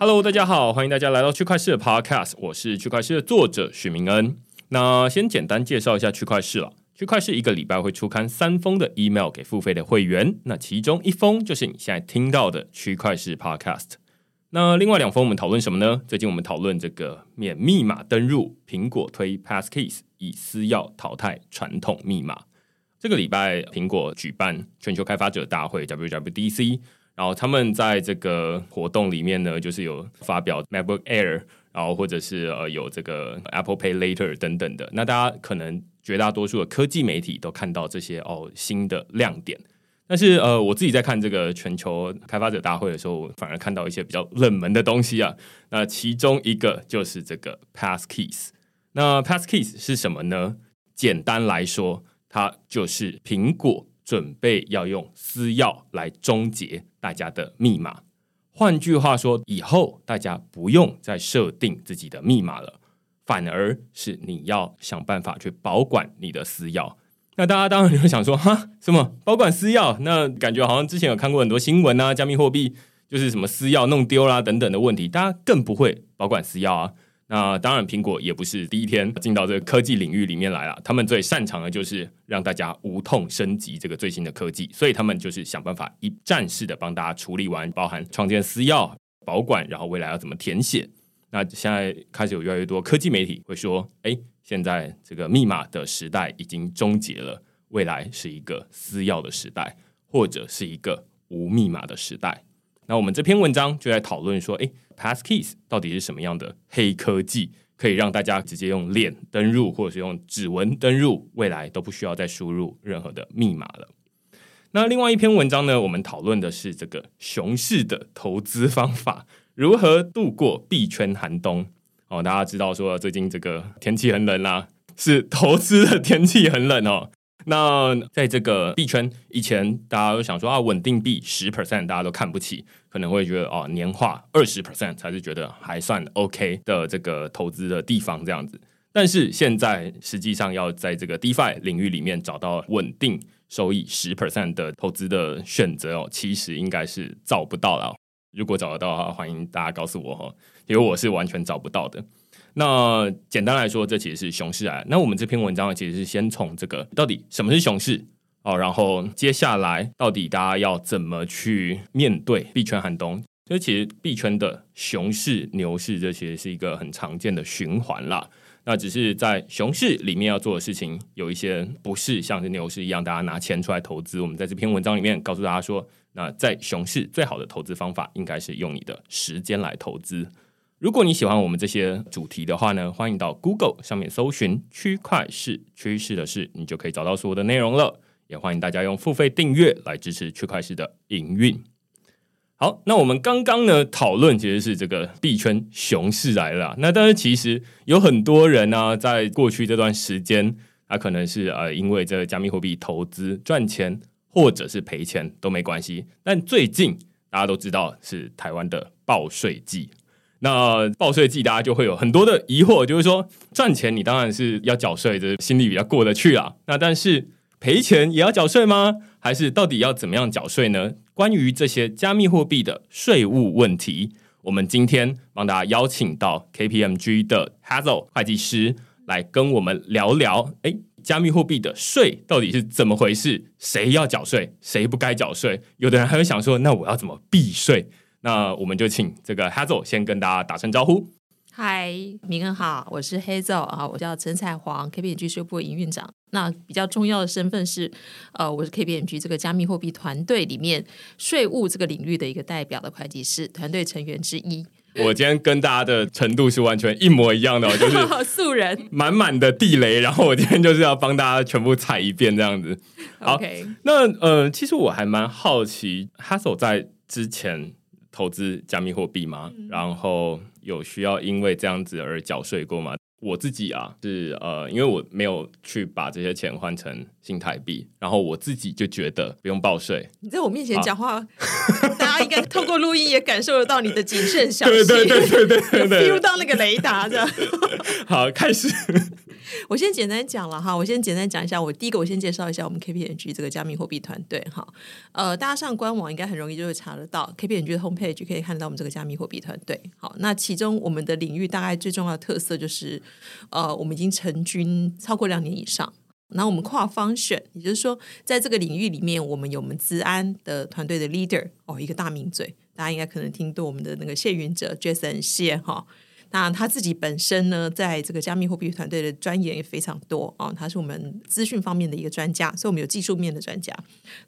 Hello，大家好，欢迎大家来到区块势的 Podcast，我是区块势的作者许明恩。那先简单介绍一下区块市了。区块市一个礼拜会出刊三封的 email 给付费的会员，那其中一封就是你现在听到的区块势 Podcast。那另外两封我们讨论什么呢？最近我们讨论这个免密码登入，苹果推 Passkeys 以私钥淘汰传统密码。这个礼拜苹果举办全球开发者大会 WWDC。然后他们在这个活动里面呢，就是有发表 MacBook Air，然后或者是呃有这个 Apple Pay Later 等等的。那大家可能绝大多数的科技媒体都看到这些哦新的亮点，但是呃我自己在看这个全球开发者大会的时候，反而看到一些比较冷门的东西啊。那其中一个就是这个 Passkeys。那 Passkeys 是什么呢？简单来说，它就是苹果。准备要用私钥来终结大家的密码，换句话说，以后大家不用再设定自己的密码了，反而是你要想办法去保管你的私钥。那大家当然就会想说，哈，什么保管私钥？那感觉好像之前有看过很多新闻啊，加密货币就是什么私钥弄丢啦等等的问题，大家更不会保管私钥啊。那当然，苹果也不是第一天进到这个科技领域里面来了。他们最擅长的就是让大家无痛升级这个最新的科技，所以他们就是想办法一站式的帮大家处理完，包含创建私钥、保管，然后未来要怎么填写。那现在开始有越来越多科技媒体会说：“哎，现在这个密码的时代已经终结了，未来是一个私钥的时代，或者是一个无密码的时代。”那我们这篇文章就在讨论说，诶，Passkeys 到底是什么样的黑科技，可以让大家直接用脸登入，或者是用指纹登入，未来都不需要再输入任何的密码了。那另外一篇文章呢，我们讨论的是这个熊市的投资方法，如何度过币圈寒冬。哦，大家知道说最近这个天气很冷啦，是投资的天气很冷哦。那在这个币圈，以前大家都想说啊，稳定币十 percent 大家都看不起，可能会觉得哦，年化二十 percent 才是觉得还算 OK 的这个投资的地方这样子。但是现在实际上要在这个 DeFi 领域里面找到稳定收益十 percent 的投资的选择哦，其实应该是找不到了。如果找得到的话，欢迎大家告诉我哈，因为我是完全找不到的。那简单来说，这其实是熊市啊。那我们这篇文章其实是先从这个到底什么是熊市哦，然后接下来到底大家要怎么去面对币圈寒冬？所以其实币圈的熊市、牛市这其实是一个很常见的循环啦。那只是在熊市里面要做的事情有一些不是像是牛市一样，大家拿钱出来投资。我们在这篇文章里面告诉大家说，那在熊市最好的投资方法应该是用你的时间来投资。如果你喜欢我们这些主题的话呢，欢迎到 Google 上面搜寻“区块市趋势的事”，你就可以找到所有的内容了。也欢迎大家用付费订阅来支持区块市的营运。好，那我们刚刚呢讨论其实是这个币圈熊市来了。那但是其实有很多人呢、在过去这段时间，他可能是呃因为这个加密货币投资赚钱，或者是赔钱都没关系。但最近大家都知道是台湾的报税季。那报税季，大家就会有很多的疑惑，就是说赚钱你当然是要缴税，这心里比较过得去啊。那但是赔钱也要缴税吗？还是到底要怎么样缴税呢？关于这些加密货币的税务问题，我们今天帮大家邀请到 KPMG 的 Hazel 会计师来跟我们聊聊。哎，加密货币的税到底是怎么回事？谁要缴税？谁不该缴税？有的人还会想说，那我要怎么避税？那我们就请这个 Hazel 先跟大家打声招呼。嗨，明恩好，我是 Hazel 啊，我叫陈彩煌，KPMG 税务部营运长。那比较重要的身份是，呃，我是 KPMG 这个加密货币团队里面税务这个领域的一个代表的会计师团队成员之一。我今天跟大家的程度是完全一模一样的，就是 素人，满满的地雷。然后我今天就是要帮大家全部踩一遍这样子。好，Okay. 那呃，其实我还蛮好奇，Hazel 在之前投资加密货币吗？嗯、然后。有需要因为这样子而缴税过吗？我自己啊，是呃，因为我没有去把这些钱换成新台币，然后我自己就觉得不用报税。你在我面前讲话，啊、大家应该透过录音也感受得到你的谨慎小心，对对对对对对，对，听 到那个雷达的。好，开始。我先简单讲了哈，我先简单讲一下。我第一个，我先介绍一下我们 KPMG 这个加密货币团队哈。呃，大家上官网应该很容易就会查得到 KPMG 的 homepage，可以看到我们这个加密货币团队。好，那其中我们的领域大概最重要的特色就是，呃，我们已经成军超过两年以上。那我们跨 function，也就是说，在这个领域里面，我们有我们资安的团队的 leader 哦，一个大名嘴，大家应该可能听过我们的那个谢云哲 Jason 谢哈。那他自己本身呢，在这个加密货币团队的专研也非常多啊、哦，他是我们资讯方面的一个专家，所以我们有技术面的专家。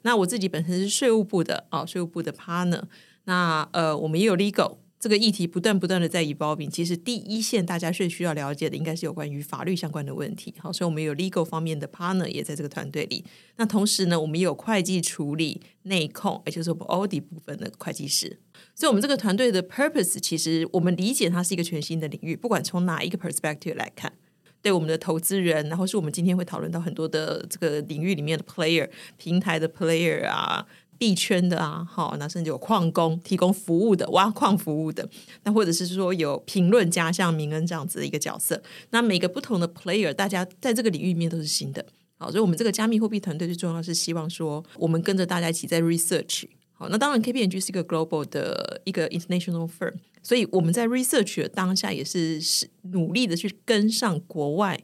那我自己本身是税务部的啊、哦，税务部的 partner。那呃，我们也有 legal 这个议题不断不断的在 evolving。其实第一线大家最需要了解的，应该是有关于法律相关的问题。好、所以我们有 legal 方面的 partner 也在这个团队里。那同时呢，我们也有会计处理、内控，也就是我们 audit 部分的会计师。所以，我们这个团队的 purpose，其实我们理解它是一个全新的领域。不管从哪一个 perspective 来看，对我们的投资人，然后是我们今天会讨论到很多的这个领域里面的 player、平台的 player 啊、币圈的啊，好，那甚至有矿工提供服务的、挖矿服务的，那或者是说有评论家，像明恩这样子的一个角色。那每个不同的 player，大家在这个领域里面都是新的。好，所以我们这个加密货币团队最重要是希望说，我们跟着大家一起在 research。好，那当然，KPMG 是一个 global 的一个 international firm，所以我们在 research 的当下也是是努力的去跟上国外。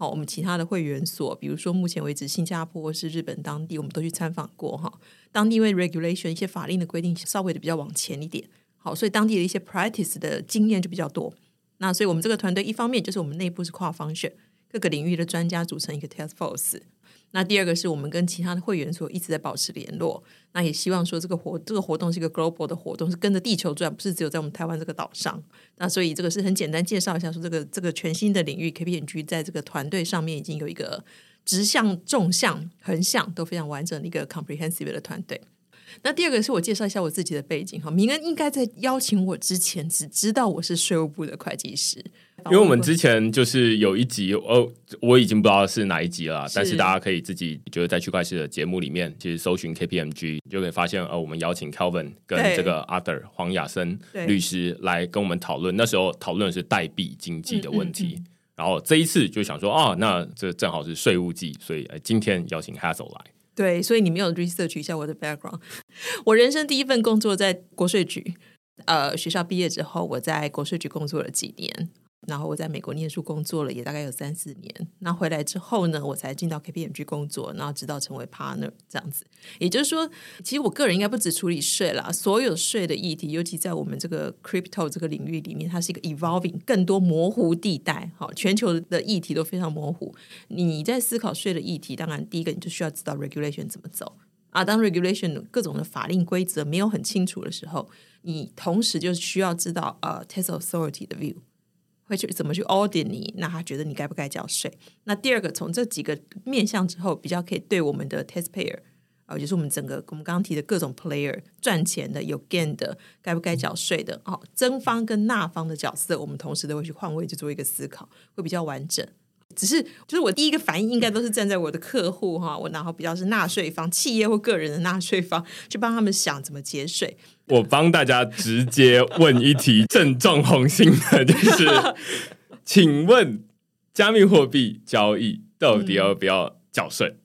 好，我们其他的会员所，比如说目前为止，新加坡或是日本当地，我们都去参访过哈。当地因为 regulation 一些法令的规定稍微的比较往前一点，好，所以当地的一些 practice 的经验就比较多。那所以我们这个团队一方面就是我们内部是跨方选各个领域的专家组成一个 task force。那第二个是我们跟其他的会员所一直在保持联络，那也希望说这个活这个活动是一个 global 的活动，是跟着地球转，不是只有在我们台湾这个岛上。那所以这个是很简单介绍一下，说这个这个全新的领域 KPMG 在这个团队上面已经有一个直向、纵向、横向都非常完整的一个 comprehensive 的团队。那第二个是我介绍一下我自己的背景哈，明恩应该在邀请我之前只知道我是税务部的会计师，因为我们之前就是有一集哦，我已经不知道是哪一集了，是但是大家可以自己觉得在区块链的节目里面，其实搜寻 KPMG 就可以发现，呃，我们邀请 Kelvin 跟这个 Arthur 黄雅森律师来跟我们讨论，那时候讨论的是代币经济的问题，嗯嗯嗯、然后这一次就想说，啊，那这正好是税务季，所以今天邀请 Hazel 来。对，所以你没有 research 一下我的 background。我人生第一份工作在国税局，呃，学校毕业之后，我在国税局工作了几年。然后我在美国念书工作了，也大概有三四年。那回来之后呢，我才进到 KPMG 工作，然后直到成为 partner 这样子。也就是说，其实我个人应该不止处理税啦，所有税的议题，尤其在我们这个 crypto 这个领域里面，它是一个 evolving 更多模糊地带。好，全球的议题都非常模糊。你在思考税的议题，当然第一个你就需要知道 regulation 怎么走啊。当 regulation 各种的法令规则没有很清楚的时候，你同时就需要知道呃 tax authority 的 view。会去怎么去 audit 你？那他觉得你该不该缴税？那第二个，从这几个面向之后，比较可以对我们的 taxpayer 啊，就是我们整个我们刚刚提的各种 player 赚钱的、有 gain 的，该不该缴税的？哦，增方跟纳方的角色，我们同时都会去换位去做一个思考，会比较完整。只是，就是我第一个反应应该都是站在我的客户哈，我然后比较是纳税方、企业或个人的纳税方，去帮他们想怎么节税。我帮大家直接问一题，正中红心的，就是，请问加密货币交易到底要不要缴税？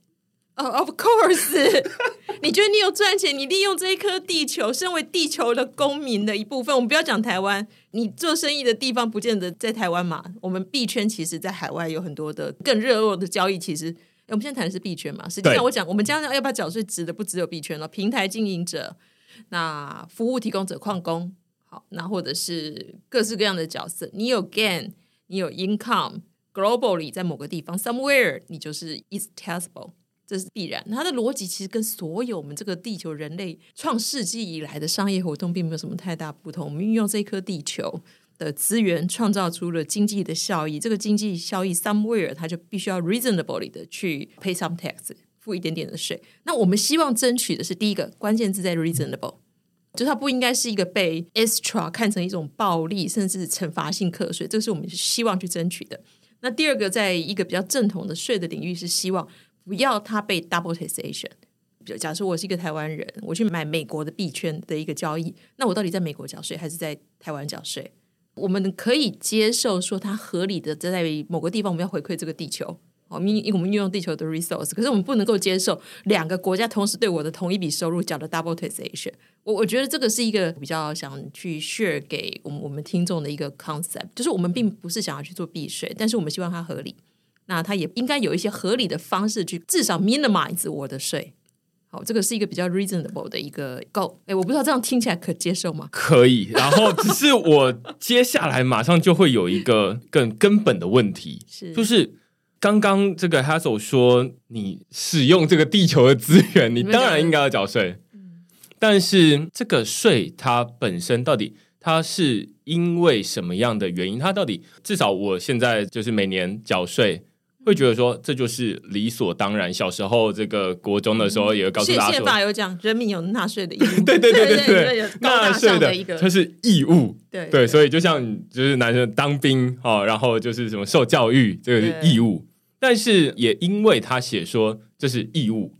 哦、oh,，Of course，你觉得你有赚钱？你利用这一颗地球，身为地球的公民的一部分，我们不要讲台湾，你做生意的地方不见得在台湾嘛。我们币圈其实，在海外有很多的更热络的交易。其实，我们现在谈的是币圈嘛。实际上，我讲我们将来要不要缴税，指的不只有币圈了，平台经营者、那服务提供者、矿工，好，那或者是各式各样的角色，你有 gain，你有 income，globally 在某个地方 somewhere，你就是 is taxable，这是必然。它的逻辑其实跟所有我们这个地球人类创世纪以来的商业活动并没有什么太大不同。我们运用这颗地球的资源，创造出了经济的效益。这个经济效益 somewhere，它就必须要 reasonably 的去 pay some tax，付一点点的税。那我们希望争取的是第一个关键字在 reasonable，就它不应该是一个被 extra 看成一种暴力甚至惩罚性课税，这是我们希望去争取的。那第二个，在一个比较正统的税的领域，是希望不要它被 double taxation。比如假设我是一个台湾人，我去买美国的币圈的一个交易，那我到底在美国缴税还是在台湾缴税？我们可以接受说，它合理的在某个地方，我们要回馈这个地球。我们我们运用地球的 resource，可是我们不能够接受两个国家同时对我的同一笔收入缴的 double taxation。我我觉得这个是一个比较想去 share 给我们我们听众的一个 concept，就是我们并不是想要去做避税，但是我们希望它合理。那它也应该有一些合理的方式去至少 minimize 我的税。好，这个是一个比较 reasonable 的一个 goal。哎，我不知道这样听起来可接受吗？可以。然后只是我接下来马上就会有一个更根本的问题，是就是。刚刚这个 Hazel 说，你使用这个地球的资源，你当然应该要缴税。但是这个税它本身到底它是因为什么样的原因？它到底至少我现在就是每年缴税，会觉得说这就是理所当然。小时候这个国中的时候也会告诉大家说，宪法有讲人民有纳税的义务。对对对对对，纳税的一个它是义务。对对，所以就像就是男生当兵哦，然后就是什么受教育，这个是义务。但是也因为他写说这是义务，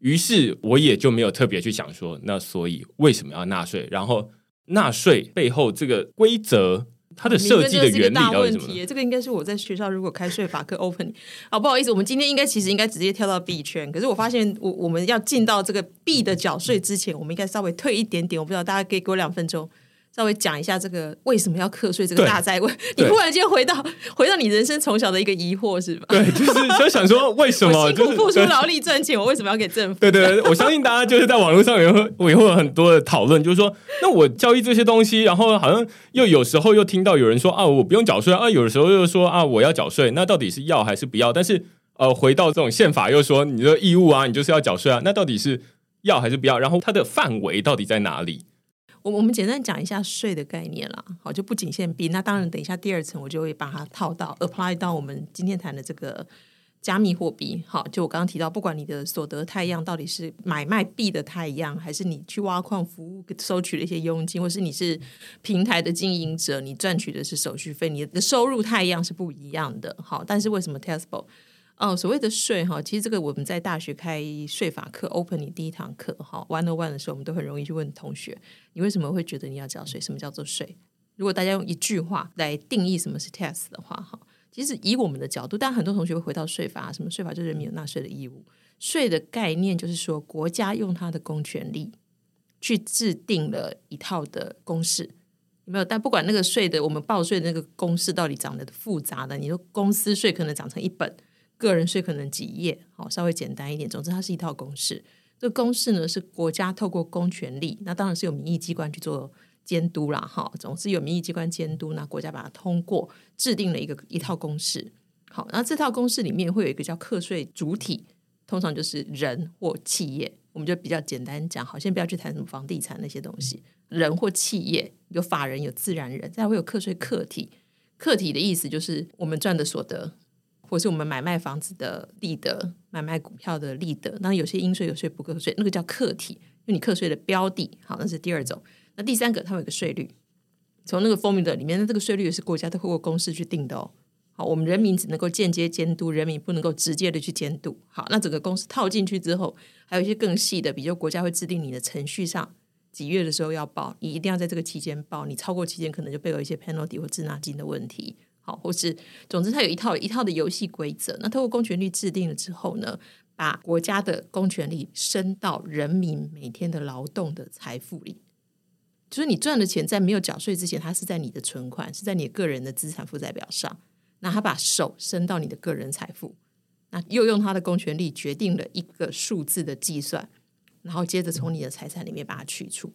于是我也就没有特别去想说，那所以为什么要纳税？然后纳税背后这个规则，它的设计的原理到底什么？这个应该是我在学校如果开税法课 open，啊不好意思，我们今天应该其实应该直接跳到币圈，可是我发现我我们要进到这个币的缴税之前，我们应该稍微退一点点，我不知道大家可以给我两分钟。稍微讲一下这个为什么要课税这个大灾问，你突然间回到回到你人生从小的一个疑惑是吧？对，就是 就想说为什么辛苦付出劳力赚钱，我为什么要给政府？对对对，我相信大家就是在网络上也会也会有很多的讨论，就是说，那我交易这些东西，然后好像又有时候又听到有人说啊，我不用缴税啊，有的时候又说啊，我要缴税，那到底是要还是不要？但是呃，回到这种宪法又说你的义务啊，你就是要缴税啊，那到底是要还是不要？然后它的范围到底在哪里？我我们简单讲一下税的概念啦，好，就不仅限币。那当然，等一下第二层我就会把它套到 apply 到我们今天谈的这个加密货币。好，就我刚刚提到，不管你的所得太样到底是买卖币的态样，还是你去挖矿服务收取了一些佣金，或是你是平台的经营者，你赚取的是手续费，你的收入态样是不一样的。好，但是为什么 taxable？哦，所谓的税哈，其实这个我们在大学开税法课，open 你第一堂课哈，one on one 的时候，我们都很容易去问同学，你为什么会觉得你要缴税？什么叫做税？如果大家用一句话来定义什么是 tax 的话，哈，其实以我们的角度，但很多同学会回到税法，什么税法就是人民有纳税的义务。税的概念就是说，国家用它的公权力去制定了一套的公式，有没有？但不管那个税的，我们报税的那个公式到底长得复杂的，你说公司税可能长成一本。个人税可能几页，好，稍微简单一点。总之，它是一套公式。这个公式呢，是国家透过公权力，那当然是有民意机关去做监督啦，哈。总之有民意机关监督，那国家把它通过，制定了一个一套公式。好，那这套公式里面会有一个叫课税主体，通常就是人或企业。我们就比较简单讲，好，先不要去谈什么房地产那些东西。人或企业有法人，有自然人，再会有课税客体。客体的意思就是我们赚的所得。或是我们买卖房子的利得，买卖股票的利得，那有些应税有税不课税，那个叫客体，就你课税的标的。好，那是第二种。那第三个，它有一个税率，从那个 form 的里面，那这个税率是国家透过公司去定的哦。好，我们人民只能够间接监督，人民不能够直接的去监督。好，那整个公司套进去之后，还有一些更细的，比如国家会制定你的程序上几月的时候要报，你一定要在这个期间报，你超过期间可能就被有一些 penalty 或滞纳金的问题。好，或是总之，它有一套一套的游戏规则。那透过公权力制定了之后呢，把国家的公权力伸到人民每天的劳动的财富里。就是你赚的钱在没有缴税之前，它是在你的存款，是在你个人的资产负债表上。那他把手伸到你的个人财富，那又用他的公权力决定了一个数字的计算，然后接着从你的财产里面把它取出。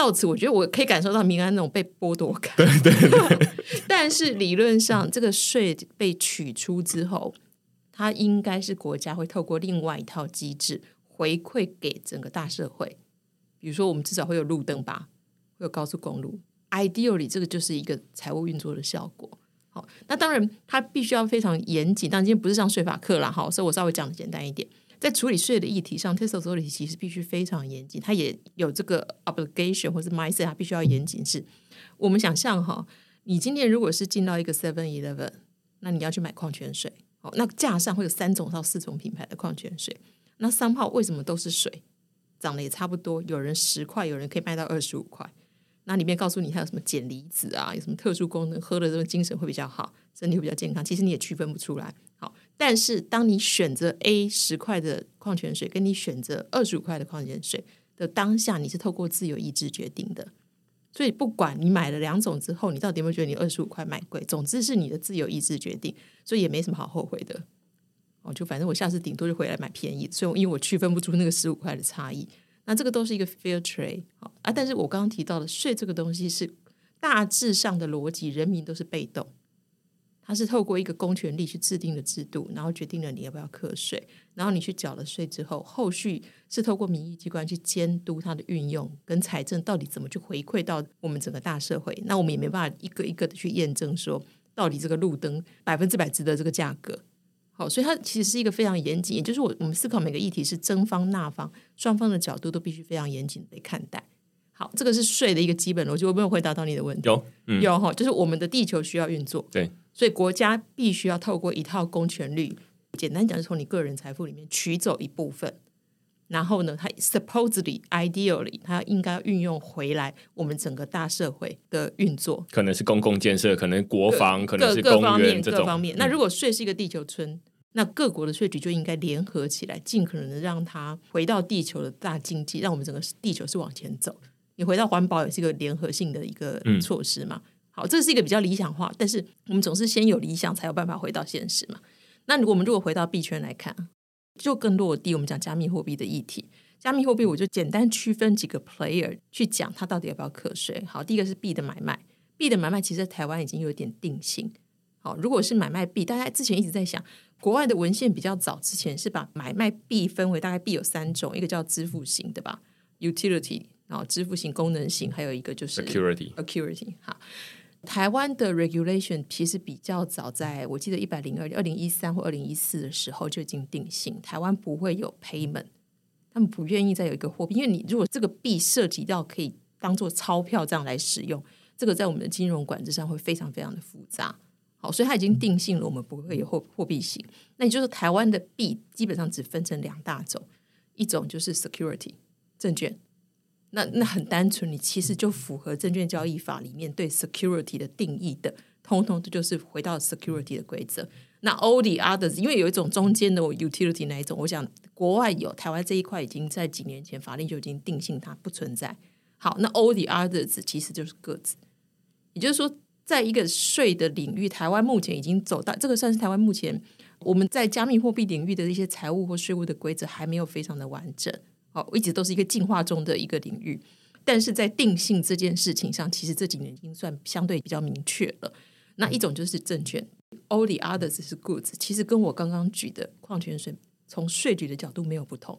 到此，我觉得我可以感受到民安那种被剥夺感。对对对。但是理论上，这个税被取出之后，它应该是国家会透过另外一套机制回馈给整个大社会。比如说，我们至少会有路灯吧，会有高速公路。Ideally，这个就是一个财务运作的效果。好，那当然它必须要非常严谨。但今天不是上税法课啦，好，所以我稍微讲的简单一点。在处理税的议题上，Tax Authority 其实必须非常严谨，它也有这个 obligation 或者 mindset，它必须要严谨。是我们想象哈，你今天如果是进到一个 Seven Eleven，那你要去买矿泉水，好，那架上会有三种到四种品牌的矿泉水，那三号为什么都是水？长得也差不多，有人十块，有人可以卖到二十五块。那里面告诉你它有什么碱离子啊，有什么特殊功能，喝了这个精神会比较好，身体会比较健康。其实你也区分不出来。但是当你选择 A 十块的矿泉水，跟你选择二十五块的矿泉水的当下，你是透过自由意志决定的。所以不管你买了两种之后，你到底有没有觉得你二十五块买贵？总之是你的自由意志决定，所以也没什么好后悔的。哦，就反正我下次顶多就回来买便宜，所以因为我区分不出那个十五块的差异。那这个都是一个 fair trade 啊，但是我刚刚提到的税这个东西是大致上的逻辑，人民都是被动，它是透过一个公权力去制定的制度，然后决定了你要不要课税，然后你去缴了税之后，后续是透过民意机关去监督它的运用跟财政到底怎么去回馈到我们整个大社会，那我们也没办法一个一个的去验证说到底这个路灯百分之百值得这个价格。好，所以它其实是一个非常严谨，也就是我我们思考每个议题是征方纳方双方的角度都必须非常严谨的看待。好，这个是税的一个基本逻辑。我没有回答到你的问题。有，嗯、有哈，就是我们的地球需要运作，对，所以国家必须要透过一套公权力，简单讲，是从你个人财富里面取走一部分。然后呢，它 supposedly ideally，它应该运用回来我们整个大社会的运作，可能是公共建设，可能国防，可能是公园各方面这种各方面。那如果税是一个地球村，嗯、那各国的税局就应该联合起来，尽可能的让它回到地球的大经济，让我们整个地球是往前走。你回到环保也是一个联合性的一个措施嘛？嗯、好，这是一个比较理想化，但是我们总是先有理想，才有办法回到现实嘛。那如果我们如果回到币圈来看。就更落地，我们讲加密货币的议题。加密货币，我就简单区分几个 player 去讲，它到底要不要课税。好，第一个是币的买卖，币的买卖其实在台湾已经有点定性。好，如果是买卖币，大家之前一直在想，国外的文献比较早之前是把买卖币分为大概币有三种，一个叫支付型的吧，utility，然后支付型、功能型，还有一个就是 security，security。好。台湾的 regulation 其实比较早，在我记得一百零二年、二零一三或二零一四的时候就已经定性，台湾不会有 payment，他们不愿意再有一个货币，因为你如果这个币涉及到可以当做钞票这样来使用，这个在我们的金融管制上会非常非常的复杂。好，所以它已经定性了，我们不会有货货币型。那也就是台湾的币基本上只分成两大种，一种就是 security 证券。那那很单纯，你其实就符合证券交易法里面对 security 的定义的，通通这就是回到 security 的规则。那 all the others，因为有一种中间的 utility 那一种，我想国外有，台湾这一块已经在几年前法令就已经定性它不存在。好，那 all the others 其实就是个资，也就是说，在一个税的领域，台湾目前已经走到这个算是台湾目前我们在加密货币领域的一些财务或税务的规则还没有非常的完整。好，一直都是一个进化中的一个领域，但是在定性这件事情上，其实这几年已经算相对比较明确了。那一种就是证券，all the others 是 goods，其实跟我刚刚举的矿泉水，从税局的角度没有不同。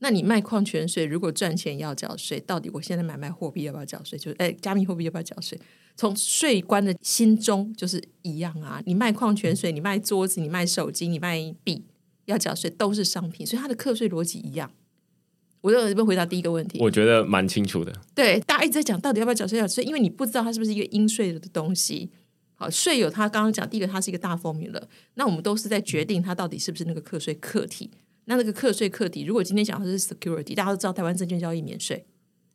那你卖矿泉水，如果赚钱要缴税，到底我现在买卖货币要不要缴税？就是哎，加密货币要不要缴税？从税官的心中就是一样啊。你卖矿泉水，你卖桌子，你卖手机，你卖笔，要缴税都是商品，所以它的课税逻辑一样。我就这边回答第一个问题，我觉得蛮清楚的。对，大家一直在讲到底要不要缴税，缴税，因为你不知道它是不是一个应税的东西。好，税有它刚刚讲，第一个它是一个大 formula，那我们都是在决定它到底是不是那个课税课题。那那个课税课题，如果今天讲的是 security，大家都知道台湾证券交易免税，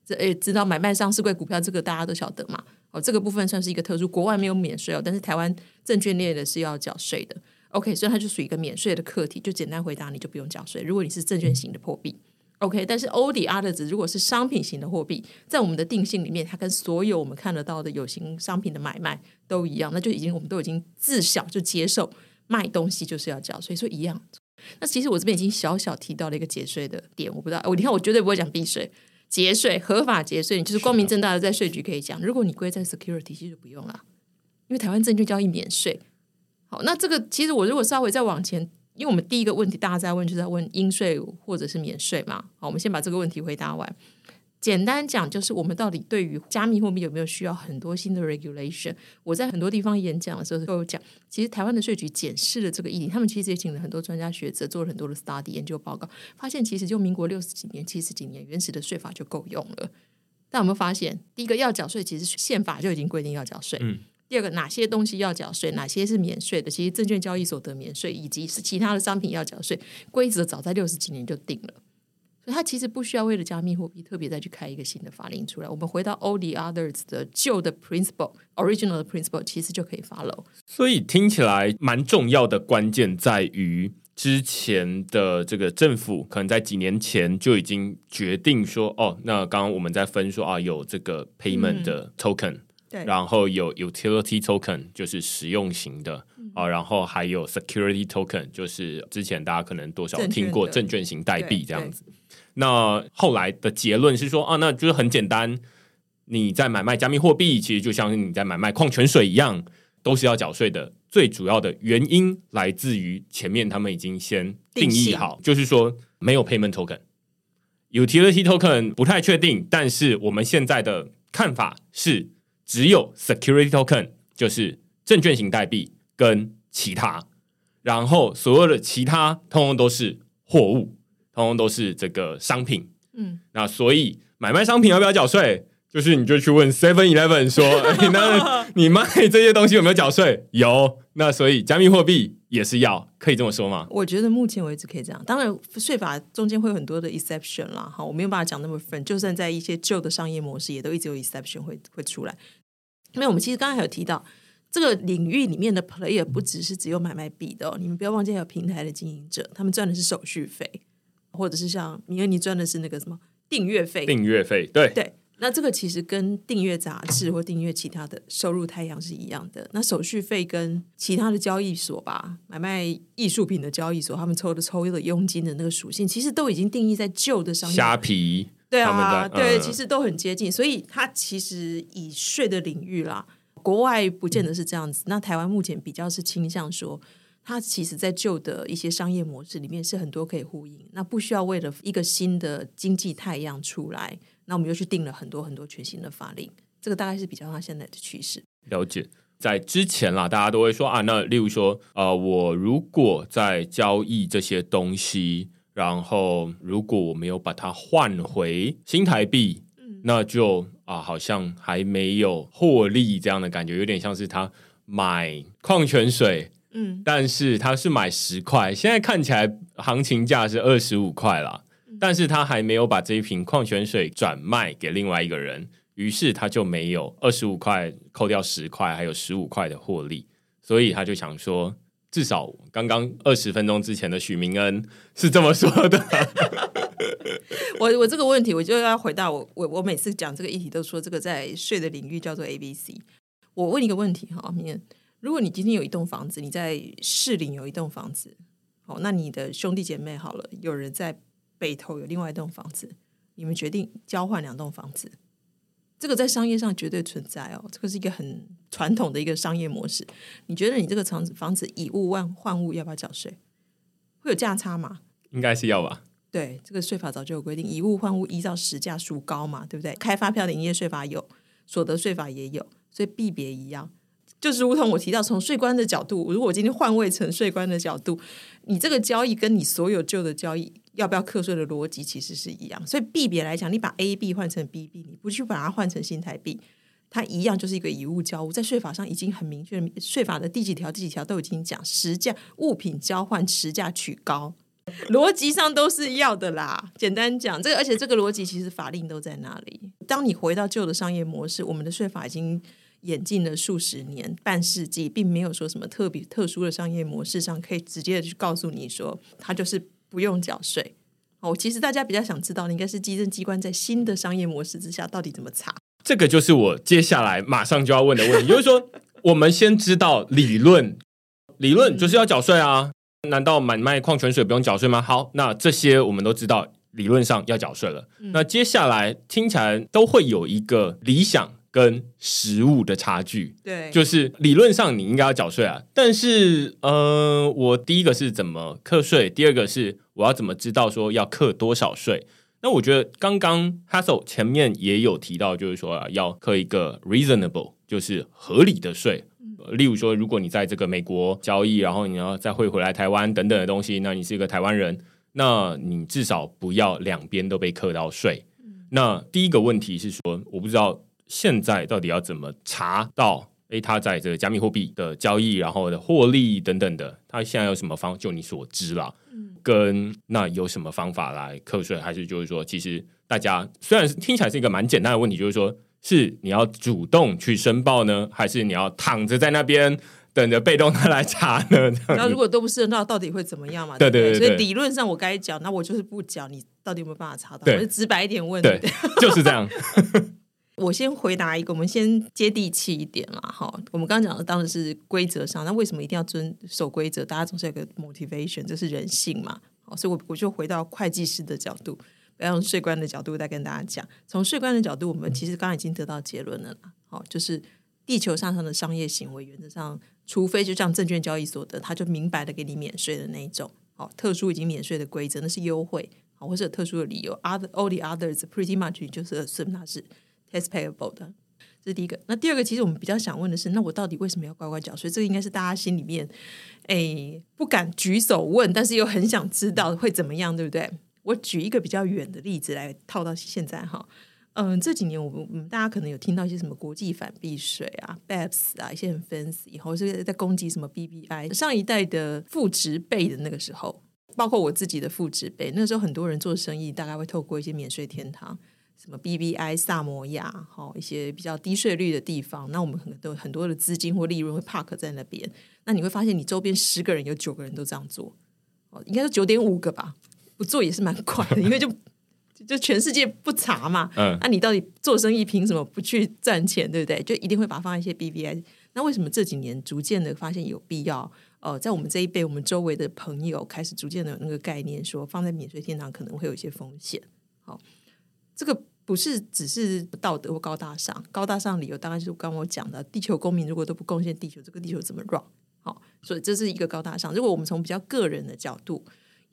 这诶知道买卖上市柜股票这个大家都晓得嘛。哦，这个部分算是一个特殊，国外没有免税哦，但是台湾证券列的是要缴税的。OK，所以它就属于一个免税的课题，就简单回答，你就不用缴税。如果你是证券型的破币。OK，但是 all the others 如果是商品型的货币，在我们的定性里面，它跟所有我们看得到的有形商品的买卖都一样，那就已经我们都已经自小就接受卖东西就是要交，所以说一样。那其实我这边已经小小提到了一个节税的点，我不知道，我你看我绝对不会讲避税，节税，合法节税，你就是光明正大的在税局可以讲。如果你归在 security，其实不用了，因为台湾证券交易免税。好，那这个其实我如果稍微再往前，因为我们第一个问题大家在问，就是在问应税或者是免税嘛。好，我们先把这个问题回答完。简单讲，就是我们到底对于加密货币有没有需要很多新的 regulation？我在很多地方演讲的时候都有讲，其实台湾的税局检视了这个议题，他们其实也请了很多专家学者，做了很多的 study 研究报告，发现其实就民国六十几年、七十几年原始的税法就够用了。但有没有发现，第一个要缴税，其实宪法就已经规定要缴税。嗯。第二个，哪些东西要缴税，哪些是免税的？其实证券交易所得免税，以及是其他的商品要缴税，规则早在六十几年就定了。所以它其实不需要为了加密货币特别再去开一个新的法令出来。我们回到 all the others 的旧的 principle、original 的 principle，其实就可以 follow。所以听起来蛮重要的关键在于，之前的这个政府可能在几年前就已经决定说，哦，那刚刚我们在分说啊，有这个 payment 的 token，嗯，对，然后有 utility token，就是实用型的。啊，然后还有 security token，就是之前大家可能多少听过证券型代币这样子。那后来的结论是说，啊，那就是很简单，你在买卖加密货币，其实就像你在买卖矿泉水一样，都是要缴税的。最主要的原因来自于前面他们已经先定义好，就是说没有 payment token，utility token 不太确定，但是我们现在的看法是只有 security token，就是证券型代币。跟其他，然后所有的其他通通都是货物，通通都是这个商品。嗯，那所以买卖商品要不要缴税？就是你就去问 Seven Eleven 说，欸，那你卖这些东西有没有缴税？有。那所以加密货币也是要，可以这么说吗？我觉得目前为止可以这样。当然，税法中间会有很多的 exception 啦。哈，我没有办法讲那么分。就算在一些旧的商业模式，也都一直有 exception 会会出来。因为我们其实刚才有提到。这个领域里面的 player 不只是只有买卖币的哦，你们不要忘记还有平台的经营者，他们赚的是手续费，或者是像米恩，你赚的是那个什么订阅费？订阅费，对对。那这个其实跟订阅杂志或订阅其他的收入太阳是一样的。那手续费跟其他的交易所吧，买卖艺术品的交易所，他们抽的抽的佣金的那个属性，其实都已经定义在旧的商业虾皮，对啊，对，其实都很接近。所以它其实以税的领域啦。国外不见得是这样子，那台湾目前比较是倾向说，它其实，在旧的一些商业模式里面是很多可以呼应，那不需要为了一个新的经济太阳出来，那我们又去定了很多很多全新的法令，这个大概是比较它现在的趋势。了解，在之前啦，大家都会说啊，那例如说，呃，我如果在交易这些东西，然后如果我没有把它换回新台币，嗯，那就。啊，好像还没有获利这样的感觉，有点像是他买矿泉水，嗯，但是他是买十块，现在看起来行情价是二十五块啦，但是他还没有把这一瓶矿泉水转卖给另外一个人，于是他就没有二十五块扣掉十块，还有十五块的获利，所以他就想说，至少刚刚二十分钟之前的许明恩 是这么说的。我我这个问题，我就要回答我我我每次讲这个议题，都说这个在税的领域叫做 A B C。我问一个问题哈，明恩，如果你今天有一栋房子，你在市里有一栋房子，好，那你的兄弟姐妹好了，有人在北投有另外一栋房子，你们决定交换两栋房子，这个在商业上绝对存在哦，这个是一个很传统的一个商业模式。你觉得你这个房子房子以物换换物要不要缴税？会有价差吗？应该是要吧。对，这个税法早就有规定，以物换物，依照实价孰高嘛，对不对？开发票的营业税法有，所得税法也有，所以币别一样。就是如同我提到，从税官的角度，如果我今天换位成税官的角度，你这个交易跟你所有旧的交易要不要课税的逻辑其实是一样。所以币别来讲，你把 A 币换成 B 币，你不去把它换成新台币，它一样就是一个以物交物，在税法上已经很明确，税法的第几条、第几条都已经讲，实价物品交换，实价取高。逻辑上都是要的啦。简单讲，这个而且这个逻辑其实法令都在那里。当你回到旧的商业模式，我们的税法已经演进了数十年、半世纪，并没有说什么特别特殊的商业模式上可以直接的去告诉你说，它就是不用缴税。哦，其实大家比较想知道的应该是稽征机关在新的商业模式之下到底怎么查。这个就是我接下来马上就要问的问题，就是说，我们先知道理论，理论就是要缴税啊。难道买卖矿泉水不用缴税吗？好，那这些我们都知道，理论上要缴税了。嗯、那接下来听起来都会有一个理想跟实物的差距。对，就是理论上你应该要缴税啊，但是呃，我第一个是怎么课税，第二个是我要怎么知道说要课多少税？那我觉得刚刚 Hassel 前面也有提到，就是说啊，要课一个 reasonable，就是合理的税。例如说，如果你在这个美国交易，然后你要再汇回来台湾等等的东西，那你是一个台湾人，那你至少不要两边都被课到税。那第一个问题是说，我不知道现在到底要怎么查到，诶，他在这个加密货币的交易，然后的获利等等的，他现在有什么方？就你所知啦，跟那有什么方法来课税？还是就是说，其实大家虽然听起来是一个蛮简单的问题，就是说。是你要主动去申报呢，还是你要躺着在那边等着被动他来查呢？那如果都不是，那到底会怎么样嘛？对对对，对，所以理论上我该缴，那我就是不缴，你到底有没有办法查到？对，我就直白一点问，对，就是这样。我先回答一个，我们先接地气一点啦。哈，我们刚刚讲的当然是规则上，那为什么一定要遵守规则？大家总是有个 motivation，这是人性嘛。好，所以我我就回到会计师的角度。要用税官的角度再跟大家讲，从税官的角度，我们其实刚刚已经得到结论了啦。好，就是地球上上的商业行为，原则上，除非就像证券交易所的，他就明白的给你免税的那一种，好，特殊已经免税的规则，那是优惠，好，或者特殊的理由，other all the others pretty much 就是 assume 它是 as payable 的，这是第一个。那第二个，其实我们比较想问的是，那我到底为什么要乖乖缴税？这个应该是大家心里面，哎，不敢举手问，但是又很想知道会怎么样，对不对？我举一个比较远的例子来套到现在哈，嗯，这几年我们大家可能有听到一些什么国际反避税啊、BEPS 啊，一些很 fancy，然后是在攻击什么 BBI。上一代的父职辈的那个时候，包括我自己的父职辈，那时候很多人做生意，大概会透过一些免税天堂，什么 BBI、萨摩亚，哈，一些比较低税率的地方，那我们很多很多的资金或利润会 park 在那边。那你会发现，你周边十个人有九个人都这样做，哦，应该是九点五个吧。不做也是蛮快的，因为就就全世界不查嘛，嗯，那、啊、你到底做生意凭什么不去赚钱，对不对？就一定会把它放在一些 BBI。那为什么这几年逐渐的发现有必要？呃，在我们这一辈，我们周围的朋友开始逐渐的有那个概念，说放在免税天堂可能会有一些风险。好，这个不是只是道德或高大上，高大上理由当然是刚刚我讲的，地球公民如果都不贡献地球，这个地球怎么 run？好，所以这是一个高大上。如果我们从比较个人的角度。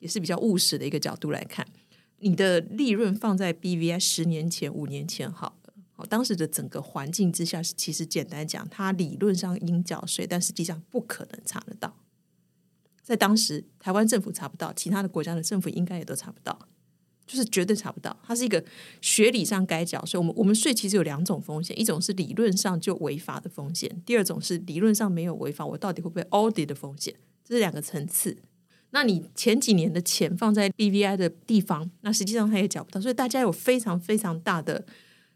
也是比较务实的一个角度来看，你的利润放在 BVI 十年前、五年前好了，好，当时的整个环境之下，其实简单讲，它理论上应缴税，但实际上不可能查得到。在当时，台湾政府查不到，其他的国家的政府应该也都查不到，就是绝对查不到。它是一个学理上该缴税。我们我们税其实有两种风险，一种是理论上就违法的风险，第二种是理论上没有违法，我到底会不会 audit 的风险，这是两个层次。那你前几年的钱放在 BVI 的地方，那实际上他也缴不到，所以大家有非常非常大的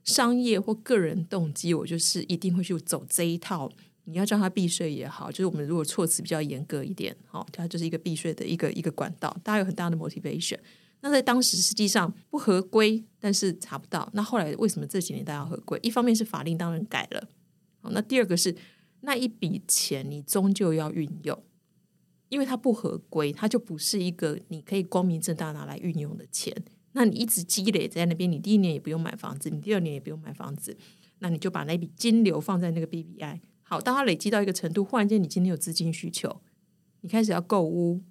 商业或个人动机，我就是一定会去走这一套。你要叫他避税也好，就是我们如果措辞比较严格一点，好，它就是一个避税的一个一个管道，大家有很大的 motivation。那在当时实际上不合规，但是查不到。那后来为什么这几年大家合规？一方面是法令当然改了，好，那第二个是那一笔钱你终究要运用。因为它不合规，它就不是一个你可以光明正大拿来运用的钱。那你一直积累在那边，你第一年也不用买房子，你第二年也不用买房子，那你就把那笔金流放在那个 BBI。好，当它累积到一个程度，忽然间你今天有资金需求，你开始要购屋，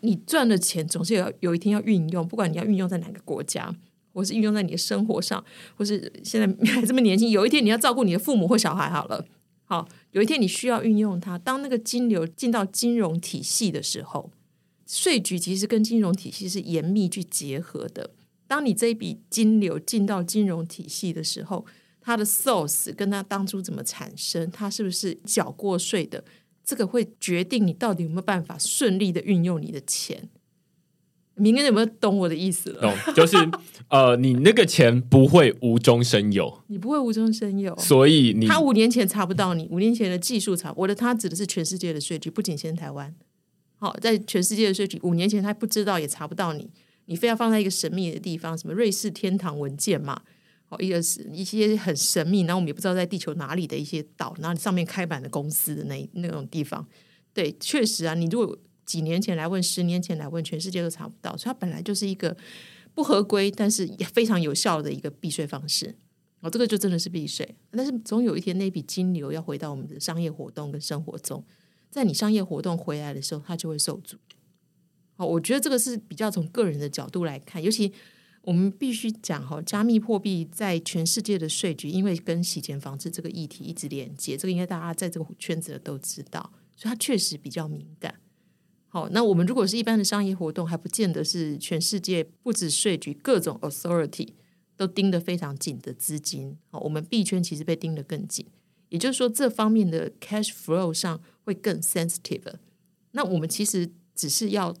你赚的钱总是有有一天要运用，不管你要运用在哪个国家，或是运用在你的生活上，或是现在还这么年轻，有一天你要照顾你的父母或小孩，好了。好，有一天你需要运用它。当那个金流进到金融体系的时候，税局其实跟金融体系是严密去结合的。当你这一笔金流进到金融体系的时候，它的 source 跟它当初怎么产生，它是不是缴过税的，这个会决定你到底有没有办法顺利的运用你的钱。明天有没有懂我的意思了？懂，就是呃，你那个钱不会无中生有，你不会无中生有，所以你他五年前查不到你，五年前的技术查，我的他指的是全世界的税局，不仅限台湾。好，在全世界的税局，五年前他不知道也查不到你，你非要放在一个神秘的地方，什么瑞士天堂文件嘛？好，一个是一些很神秘，然后我们也不知道在地球哪里的一些岛，然后上面开板的公司的那那种地方。对，确实啊，你如果。几年前来问，十年前来问，全世界都查不到，所以它本来就是一个不合规，但是也非常有效的一个避税方式。哦，这个就真的是避税。但是总有一天，那笔金流要回到我们的商业活动跟生活中，在你商业活动回来的时候，它就会受阻。好，我觉得这个是比较从个人的角度来看，尤其我们必须讲哈，加密货币在全世界的税局，因为跟洗钱防治这个议题一直连接，这个应该大家在这个圈子都知道，所以它确实比较敏感。好，那我们如果是一般的商业活动，还不见得是全世界不止税局各种 authority 都盯得非常紧的资金。好，我们币圈其实被盯得更紧，也就是说这方面的 cash flow 上会更 sensitive。那我们其实只是要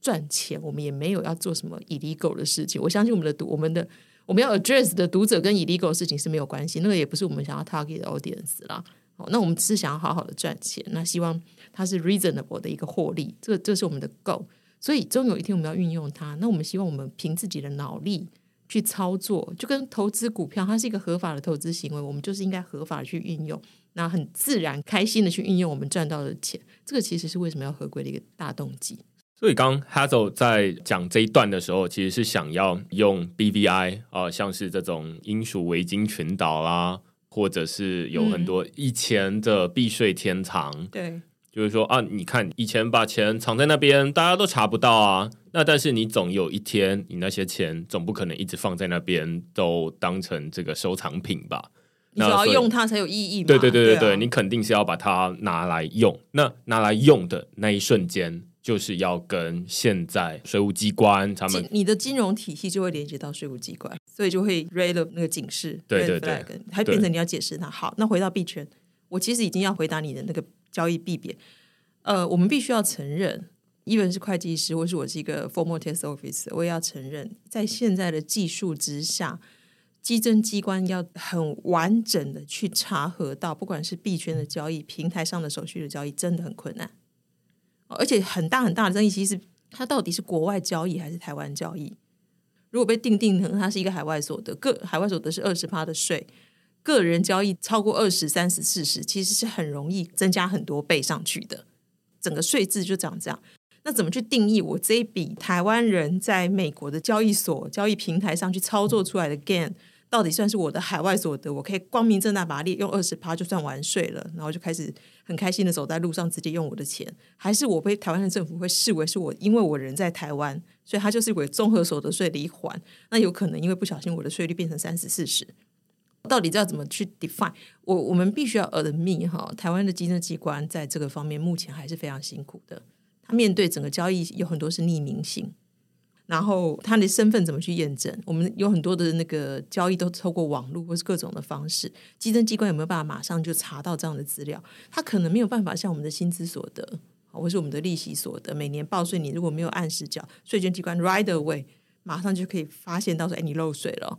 赚钱，我们也没有要做什么 illegal 的事情。我相信我们的读我们的我们要 address 的读者跟 illegal 的事情是没有关系，那个也不是我们想要 target 的 audience 啦。好，那我们只是想要好好的赚钱，那希望。它是 reasonable 的一个获利，这个这是我们的 goal，所以终有一天我们要运用它。那我们希望我们凭自己的脑力去操作，就跟投资股票，它是一个合法的投资行为，我们就是应该合法的去运用，那很自然、开心的去运用我们赚到的钱。这个其实是为什么要合规的一个大动机。所以刚 Hazel 在讲这一段的时候，其实是想要用 BVI 啊、呃，像是这种英属维京群岛啦，或者是有很多以前的避税天堂，嗯、对。就是说啊，你看以前把钱藏在那边，大家都查不到啊。那但是你总有一天，你那些钱总不可能一直放在那边，都当成这个收藏品吧？你只要用它才有意义嘛。对对对对对，对啊，你肯定是要把它拿来用。那拿来用的那一瞬间，就是要跟现在税务机关他们，你的金融体系就会连接到税务机关，所以就会 raise 那个警示，对对对，还变成你要解释它。好，那回到币圈，我其实已经要回答你的那个。交易币别，呃，我们必须要承认，even 是会计师，或是我是一个 formal test officer，我也要承认，在现在的技术之下，稽征机关要很完整的去查核到，不管是币圈的交易、平台上的手续的交易，真的很困难。而且很大很大的争议，其实它到底是国外交易还是台湾交易？如果被定定成它是一个海外所得，个海外所得是二十趴的税。个人交易超过二十、三十、四十，其实是很容易增加很多倍上去的。整个税制就长这样。那怎么去定义我这一笔台湾人在美国的交易所、交易平台上去操作出来的 gain，到底算是我的海外所得？我可以光明正大把它利用二十趴就算完税了，然后就开始很开心的走在路上，直接用我的钱？还是我被台湾的政府会视为是我因为我人在台湾，所以他就是为综合所得税的一环？那有可能因为不小心我的税率变成三十、四十。到底要怎么去 define？我我们必须要 admit 哈，台湾的稽征机关在这个方面目前还是非常辛苦的。他面对整个交易有很多是匿名性，然后他的身份怎么去验证？我们有很多的那个交易都透过网络或是各种的方式，稽征机关有没有办法马上就查到这样的资料？他可能没有办法像我们的薪资所得，或是我们的利息所得，每年报税你如果没有按时缴，税捐机关 right away 马上就可以发现到说，哎，你漏税了。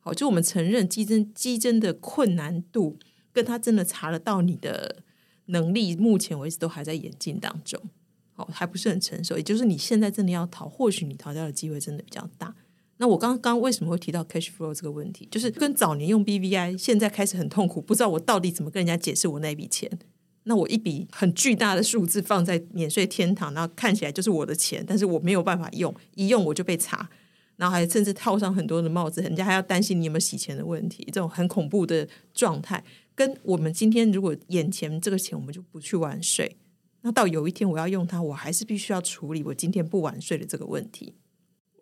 好，就我们承认稽征稽征的困难度，跟他真的查得到你的能力，目前为止都还在演进当中。还不是很成熟。也就是你现在真的要逃，或许你逃掉的机会真的比较大。那我刚刚为什么会提到 cash flow 这个问题？就是跟早年用 BVI，现在开始很痛苦，不知道我到底怎么跟人家解释我那笔钱。那我一笔很巨大的数字放在免税天堂，然后看起来就是我的钱，但是我没有办法用，一用我就被查。然后还甚至套上很多的帽子，人家还要担心你有没有洗钱的问题，这种很恐怖的状态，跟我们今天如果眼前这个钱我们就不去玩税，那到有一天我要用它，我还是必须要处理我今天不晚睡的这个问题。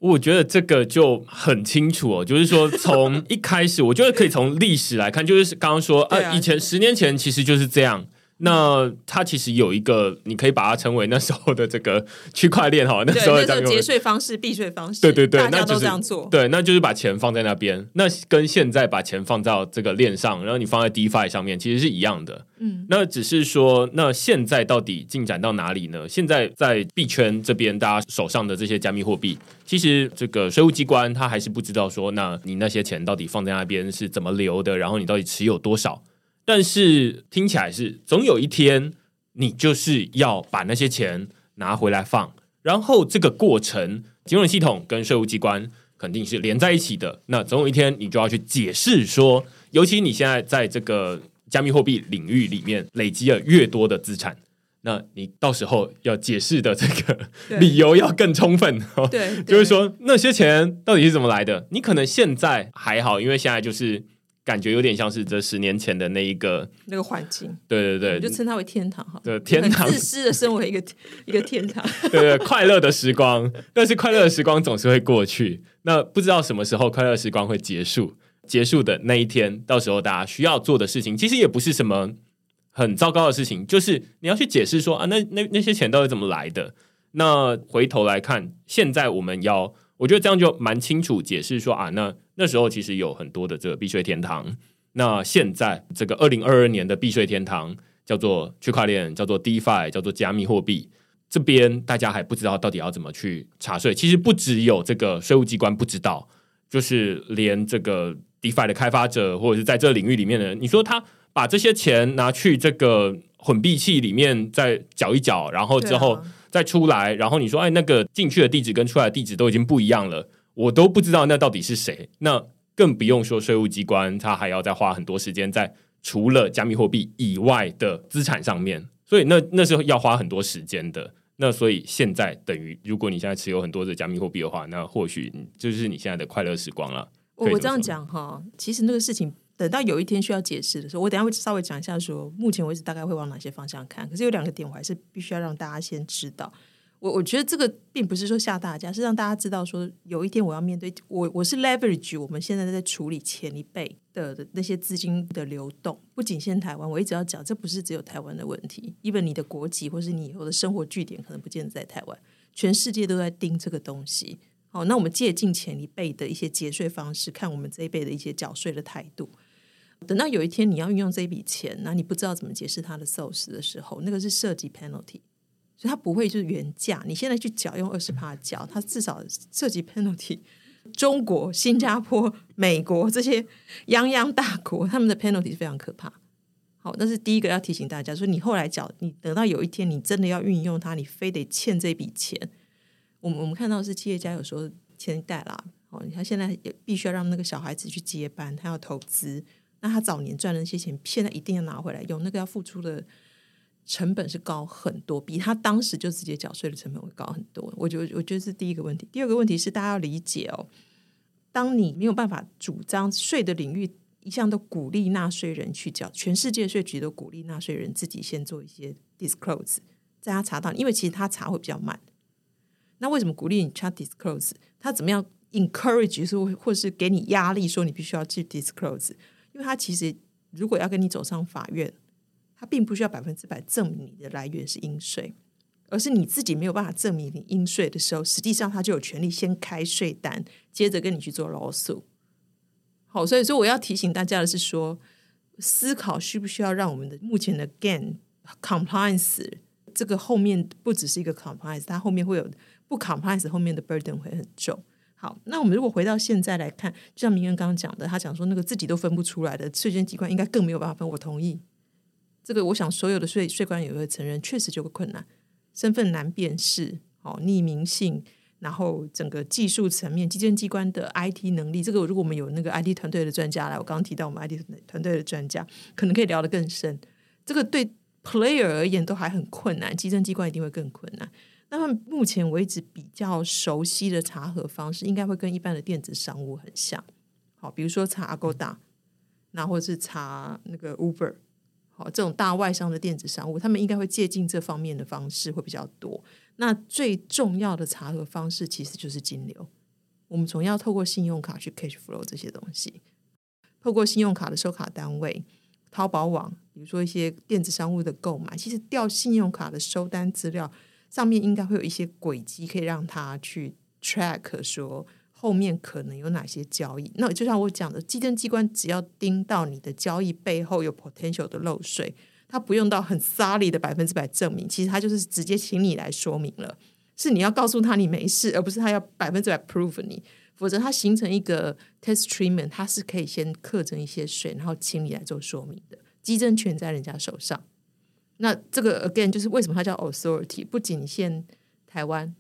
我觉得这个就很清楚哦，就是说从一开始，我觉得可以从历史来看，就是刚刚说啊，以前十年前其实就是这样。那它其实有一个，你可以把它称为那时候的这个区块链哈，那时候的节税方式、避税方式，对对对，大家都这样做，就是，对，那就是把钱放在那边，那跟现在把钱放到这个链上，然后你放在 DeFi 上面，其实是一样的。嗯，那只是说，那现在到底进展到哪里呢？现在在币圈这边，大家手上的这些加密货币，其实这个税务机关他还是不知道说，那你那些钱到底放在那边是怎么流的，然后你到底持有多少？但是听起来是总有一天，你就是要把那些钱拿回来放，然后这个过程，金融系统跟税务机关肯定是连在一起的。那总有一天，你就要去解释说，尤其你现在在这个加密货币领域里面累积了越多的资产，那你到时候要解释的这个 理由要更充分。对，就是说那些钱到底是怎么来的？你可能现在还好，因为现在就是感觉有点像是这十年前的那一个那个环境。对对对，就称它为天堂哈。对，天堂。自私的身为一个一个天堂。对对，快乐的时光，但是快乐的时光总是会过去。那不知道什么时候快乐时光会结束？结束的那一天，到时候大家需要做的事情，其实也不是什么。很糟糕的事情，就是你要去解释说啊，那那那些钱到底怎么来的？那回头来看，现在我们要，我觉得这样就蛮清楚解释说啊，那那时候其实有很多的这个避税天堂。那现在这个二零二二年的避税天堂叫做区块链，叫做 DeFi，叫做加密货币。这边大家还不知道到底要怎么去查税。其实不只有这个税务机关不知道，就是连这个 DeFi 的开发者或者是在这个领域里面的人，你说他。把这些钱拿去这个混币器里面再搅一搅，然后之后再出来，然后你说，哎，那个进去的地址跟出来的地址都已经不一样了，我都不知道那到底是谁。那更不用说税务机关，他还要再花很多时间在除了加密货币以外的资产上面，所以那那是要花很多时间的。那所以现在等于，如果你现在持有很多的加密货币的话，那或许就是你现在的快乐时光了。我我这样讲哈，其实那个事情。等到有一天需要解释的时候，我等下会稍微讲一下说，目前为止大概会往哪些方向看。可是有两个点，我还是必须要让大家先知道。我我觉得这个并不是说吓大家，是让大家知道说，有一天我要面对我，我是 leverage 我们现在在处理前一辈的那些资金的流动，不仅限台湾。我一直要讲，这不是只有台湾的问题，even 你的国籍或是你以后的生活据点可能不见得在台湾，全世界都在盯这个东西。好，那我们借进前一辈的一些节税方式，看我们这一辈的一些缴税的态度。等到有一天你要运用这笔钱，那你不知道怎么解释它的 source 的时候，那个是涉及 penalty，所以它不会就是原价。你现在去缴用二十趴缴，它至少涉及 penalty。中国、新加坡、美国这些泱泱大国，他们的 penalty 是非常可怕。好，那是第一个要提醒大家，说你后来缴，你等到有一天你真的要运用它，你非得欠这笔钱。我们我们看到是企业家有时候欠贷啦，哦，他现在也必须要让那个小孩子去接班，他要投资。那他早年赚的那些钱，现在一定要拿回来用，那个要付出的成本是高很多，比他当时就直接缴税的成本会高很多。我觉得，我觉得是第一个问题。第二个问题是，大家要理解哦，当你没有办法主张税的领域一向都鼓励纳税人去缴，全世界税局都鼓励纳税人自己先做一些 disclose，在他查到，因为其实他查会比较慢。那为什么鼓励你查 disclose？他怎么样 encourage 说，或是给你压力，说你必须要去 disclose？因为他其实如果要跟你走上法院，他并不需要百分之百证明你的来源是应税，而是你自己没有办法证明你应税的时候，实际上他就有权利先开税单，接着跟你去做劳诉。好，所以说我要提醒大家的是说，思考需不需要让我们的目前的 GAIN compliance 这个后面不只是一个 compliance，它后面会有不 compliance 后面的 burden 会很重。好，那我们如果回到现在来看，就像明恩刚刚讲的，他讲说那个自己都分不出来的税捐机关，应该更没有办法分。我同意，这个我想所有的税税官也会承认，确实就会困难，身份难辨识，哦，匿名性，然后整个技术层面，稽征机关的 IT 能力，这个如果我们有那个 IT 团队的专家来，我刚刚提到我们 IT 团队的专家，可能可以聊得更深。这个对 player 而言都还很困难，稽征机关一定会更困难。那么目前为止比较熟悉的查核方式，应该会跟一般的电子商务很像。好，比如说查 Agoda，那或者是查那个 Uber，好，这种大外商的电子商务，他们应该会借鉴这方面的方式会比较多。那最重要的查核方式其实就是金流。我们总要透过信用卡去 cash flow 这些东西，透过信用卡的收卡单位，淘宝网，比如说一些电子商务的购买，其实调信用卡的收单资料。上面应该会有一些轨迹，可以让他去 track，说后面可能有哪些交易。那就像我讲的，稽征机关只要盯到你的交易背后有 potential 的漏税，他不用到很 solid 的百分之百证明，其实他就是直接请你来说明了，是你要告诉他你没事，而不是他要百分之百 prove 你，否则他形成一个 test treatment，他是可以先课征一些税，然后请你来做说明的，稽征权在人家手上。那这个 again 就是为什么它叫 authority，不仅限台湾。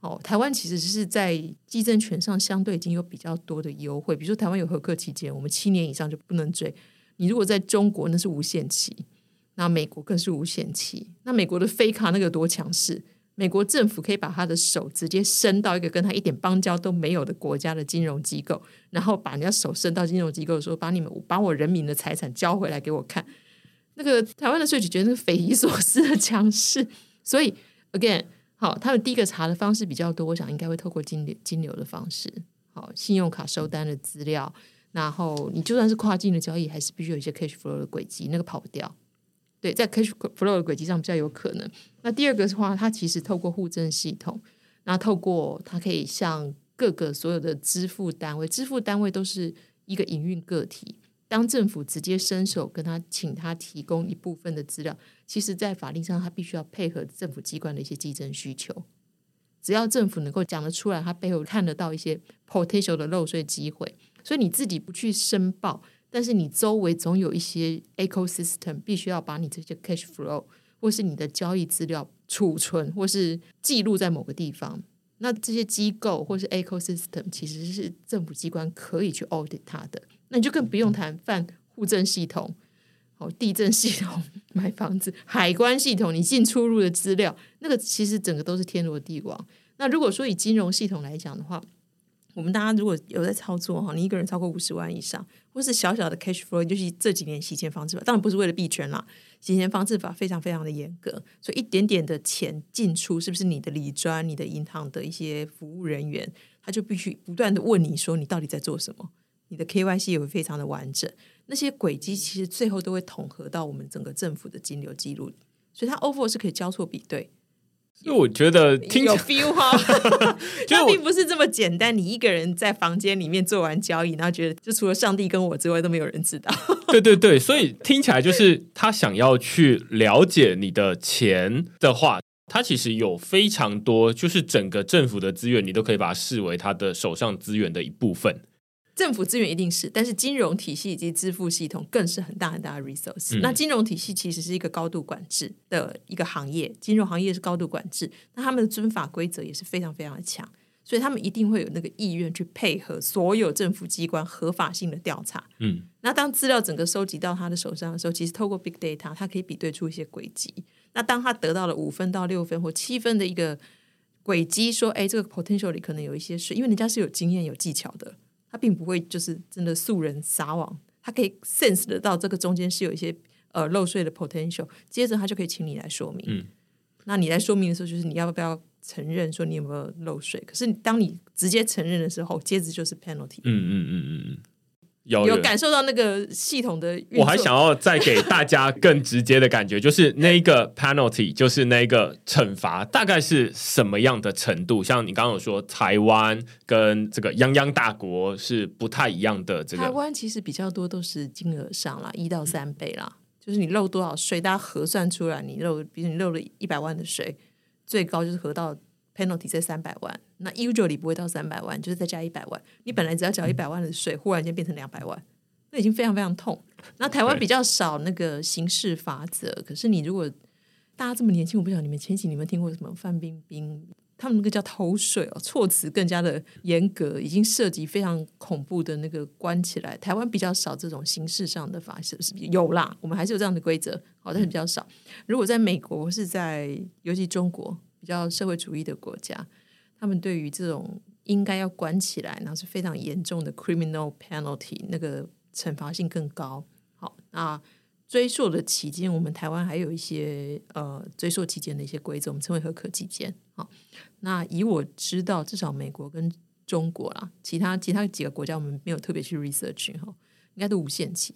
哦，台湾其实是在稽征权上相对已经有比较多的优惠，比如说台湾有合客期间，我们七年以上就不能追。你如果在中国，那是无限期。那美国更是无限期。那美国的飞卡那个多强势？美国政府可以把他的手直接伸到一个跟他一点邦交都没有的国家的金融机构，然后把人家手伸到金融机构说：“把你们把我人民的财产交回来给我看。”那个台湾的税局觉得那匪夷所思的强势。所以，again，好，他们第一个查的方式比较多，我想应该会透过金流金流的方式，好，信用卡收单的资料，然后你就算是跨境的交易，还是必须有一些 cash flow 的轨迹，那个跑不掉。对，在 cash flow 的轨迹上比较有可能。那第二个的话，它其实透过互证系统，那透过它可以向各个所有的支付单位，支付单位都是一个营运个体。当政府直接伸手跟他请他提供一部分的资料，其实，在法令上，他必须要配合政府机关的一些稽征需求。只要政府能够讲得出来，他背后看得到一些 potential 的漏税机会，所以你自己不去申报。但是你周围总有一些 ecosystem，必须要把你这些 cash flow 或是你的交易资料储存或是记录在某个地方。那这些机构或是 ecosystem 其实是政府机关可以去 audit 它的。那你就更不用谈办户政系统、哦地震系统、买房子、海关系统，你进出入的资料，那个其实整个都是天罗地网。那如果说以金融系统来讲的话，我们大家如果有在操作哈，你一个人超过五十万以上，或是小小的 cash flow，就是这几年洗钱防治法，当然不是为了币圈啦，洗钱防治法非常非常的严格，所以一点点的钱进出，是不是你的理专、你的银行的一些服务人员，他就必须不断的问你说你到底在做什么，你的 KYC 也会非常的完整，那些轨迹其实最后都会统合到我们整个政府的金流记录，所以它 overall 是可以交错比对。因为我觉得听有 feel 哈，就并不是这么简单。你一个人在房间里面做完交易，然后觉得就除了上帝跟我之外都没有人知道。对对对，所以听起来就是他想要去了解你的钱的话，他其实有非常多，就是整个政府的资源，你都可以把它视为他的手上资源的一部分。政府资源一定是，但是金融体系以及支付系统更是很大很大的 resource。嗯。那金融体系其实是一个高度管制的一个行业，金融行业是高度管制，那他们的遵法规则也是非常非常的强，所以他们一定会有那个意愿去配合所有政府机关合法性的调查。嗯，那当资料整个收集到他的手上的时候，其实透过 big data，他可以比对出一些轨迹。那当他得到了五分到六分或七分的一个轨迹，说，哎，这个 potential 里可能有一些事，因为人家是有经验有技巧的。他并不会就是真的素人撒网，他可以 sense 得到这个中间是有一些呃漏税的 potential，接着他就可以请你来说明。嗯，那你来说明的时候，就是你要不要承认说你有没有漏税？可是当你直接承认的时候，接着就是 penalty。嗯嗯嗯嗯嗯。有有感受到那个系统的，我还想要再给大家更直接的感觉，就是那个 penalty，就是那个惩罚，大概是什么样的程度？像你刚刚有说，台湾跟这个泱泱大国是不太一样的。这个台湾其实比较多都是金额上啦，一到三倍啦，嗯、就是你漏多少税，大家核算出来，你漏，比如你漏了一百万的税，最高就是核到。Penalty 在三百万，那 usually 不会到三百万，就是再加一百万。你本来只要缴一百万的税，忽然间变成两百万，那已经非常非常痛。那台湾比较少那个刑事法则，可是你如果大家这么年轻，我不晓得你们前几年有没有听过什么范冰冰，他们那个叫偷税哦，措辞更加的严格，已经涉及非常恐怖的那个关起来。台湾比较少这种刑事上的法，是不是有啦？我们还是有这样的规则，好，但是比较少。如果在美国是在，尤其中国。比较社会主义的国家，他们对于这种应该要关起来，然后是非常严重的 criminal penalty，那个惩罚性更高。好，那追溯的期间，我们台湾还有一些呃追溯期间的一些规则，我们称为合可期间。好，那以我知道，至少美国跟中国啦，其他其他几个国家我们没有特别去 research 哈，应该都无限期。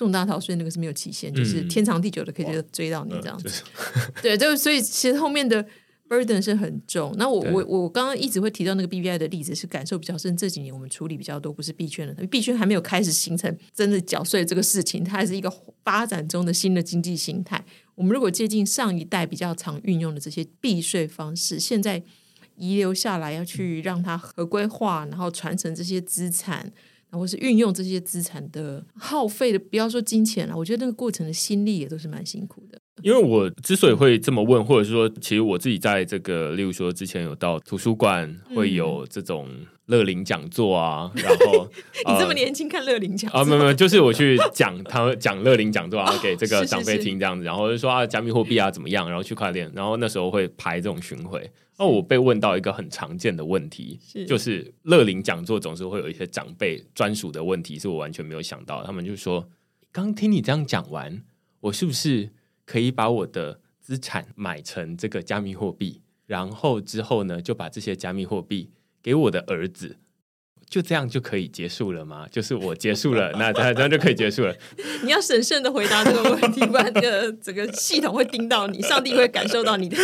重大逃税那个是没有期限，嗯、就是天长地久的可以就追到你这样子。嗯、对，就所以其实后面的 burden 是很重。那我我我刚刚一直会提到那个 B B I 的例子，是感受比较深。这几年我们处理比较多不是币圈的，币圈还没有开始形成真的缴税这个事情，它还是一个发展中的新的经济形态。我们如果接近上一代比较常运用的这些避税方式，现在遗留下来要去让它合规化，然后传承这些资产。然后是运用这些资产的耗费的，不要说金钱了，我觉得那个过程的心力也都是蛮辛苦的。因为我之所以会这么问，或者是说，其实我自己在这个，例如说之前有到图书馆会有这种乐龄讲座啊，嗯、然后 你这么年轻看乐龄讲座啊？没有没有，就是我去讲他们讲乐龄讲座啊，给这个长辈听这样子，然后就说啊，加密货币啊怎么样，然后区块链，然后那时候会排这种巡回。那我被问到一个很常见的问题，是就是乐龄讲座总是会有一些长辈专属的问题，是我完全没有想到。他们就说，刚听你这样讲完，我是不是？可以把我的资产买成这个加密货币，然后之后呢，就把这些加密货币给我的儿子，就这样就可以结束了吗？就是我结束了，那这样就可以结束了。你要审慎的回答这个问题，不然这个整个系统会盯到你，上帝会感受到你的。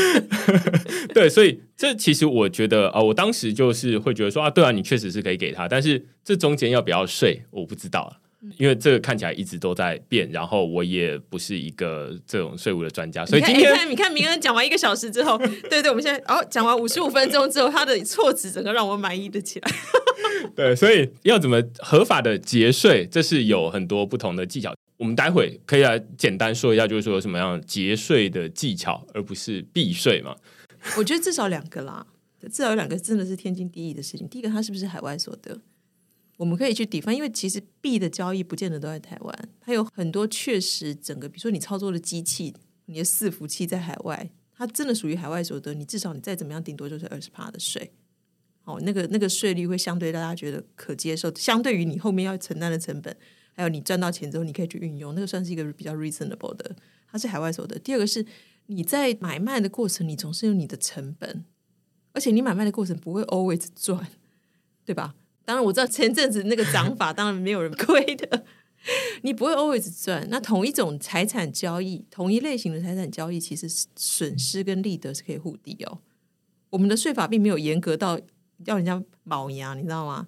对，所以这其实我觉得啊、呃，我当时就是会觉得说啊，对啊，你确实是可以给他，但是这中间要不要税，我不知道。因为这个看起来一直都在变，然后我也不是一个这种税务的专家，所以今天你看，你看明恩讲完一个小时之后，对对，我们现在哦讲完五十五分钟之后，他的措辞整个让我满意的起来。对，所以要怎么合法的节税，这是有很多不同的技巧。我们待会可以来简单说一下，就是说有什么样节税的技巧，而不是避税嘛？我觉得至少两个啦，至少有两个真的是天经地义的事情。第一个，它是不是海外所得？我们可以去抵方，因为其实币的交易不见得都在台湾，它有很多确实整个，比如说你操作的机器，你的伺服器在海外，它真的属于海外所得，你至少你再怎么样，顶多就是二十趴的税。哦，那个那个税率会相对大家觉得可接受，相对于你后面要承担的成本，还有你赚到钱之后你可以去运用，那个算是一个比较 reasonable 的，它是海外所得。第二个是你在买卖的过程，你总是有你的成本，而且你买卖的过程不会 always 赚，对吧？当然我知道前阵子那个涨法，当然没有人亏的。你不会 always 赚。那同一种财产交易，同一类型的财产交易，其实损失跟利得是可以互抵哦。我们的税法并没有严格到要人家卯牙，你知道吗？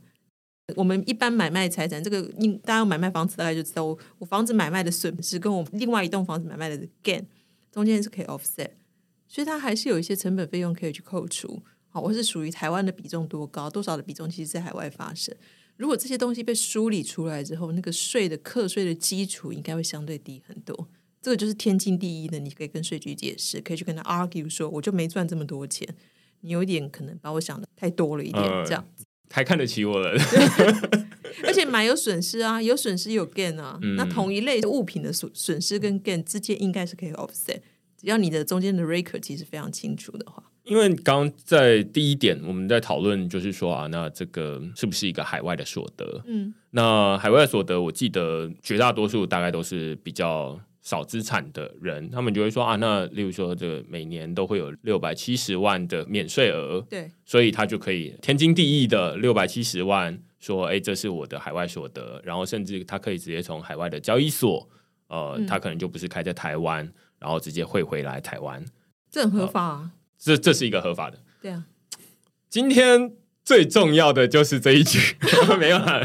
我们一般买卖财产，这个大家买卖房子大概就知道，我我房子买卖的损失跟我另外一栋房子买卖的 gain 中间是可以 offset，所以它还是有一些成本费用可以去扣除。好，我是属于台湾的比重多高，多少的比重其实在海外发生。如果这些东西被梳理出来之后，那个税的课税的基础应该会相对低很多。这个就是天经地义的，你可以跟税局解释，可以去跟他 argue 说，我就没赚这么多钱，你有一点可能把我想的太多了一点，这样子太看得起我了。而且买有损失啊，有损失有 gain 啊，嗯、那同一类物品的损损失跟 gain 之间应该是可以 offset，只要你的中间的 raker 其实非常清楚的话。因为刚刚在第一点，我们在讨论就是说啊，那这个是不是一个海外的所得？嗯，那海外所得，我记得绝大多数大概都是比较少资产的人，他们就会说啊，那例如说，这个每年都会有六百七十万的免税额，对，所以他就可以天经地义的六百七十万说，哎，这是我的海外所得，然后甚至他可以直接从海外的交易所，呃，他可能就不是开在台湾，然后直接汇回来台湾，这很合法啊。呃这这是一个合法的。对啊，今天最重要的就是这一句，没有了。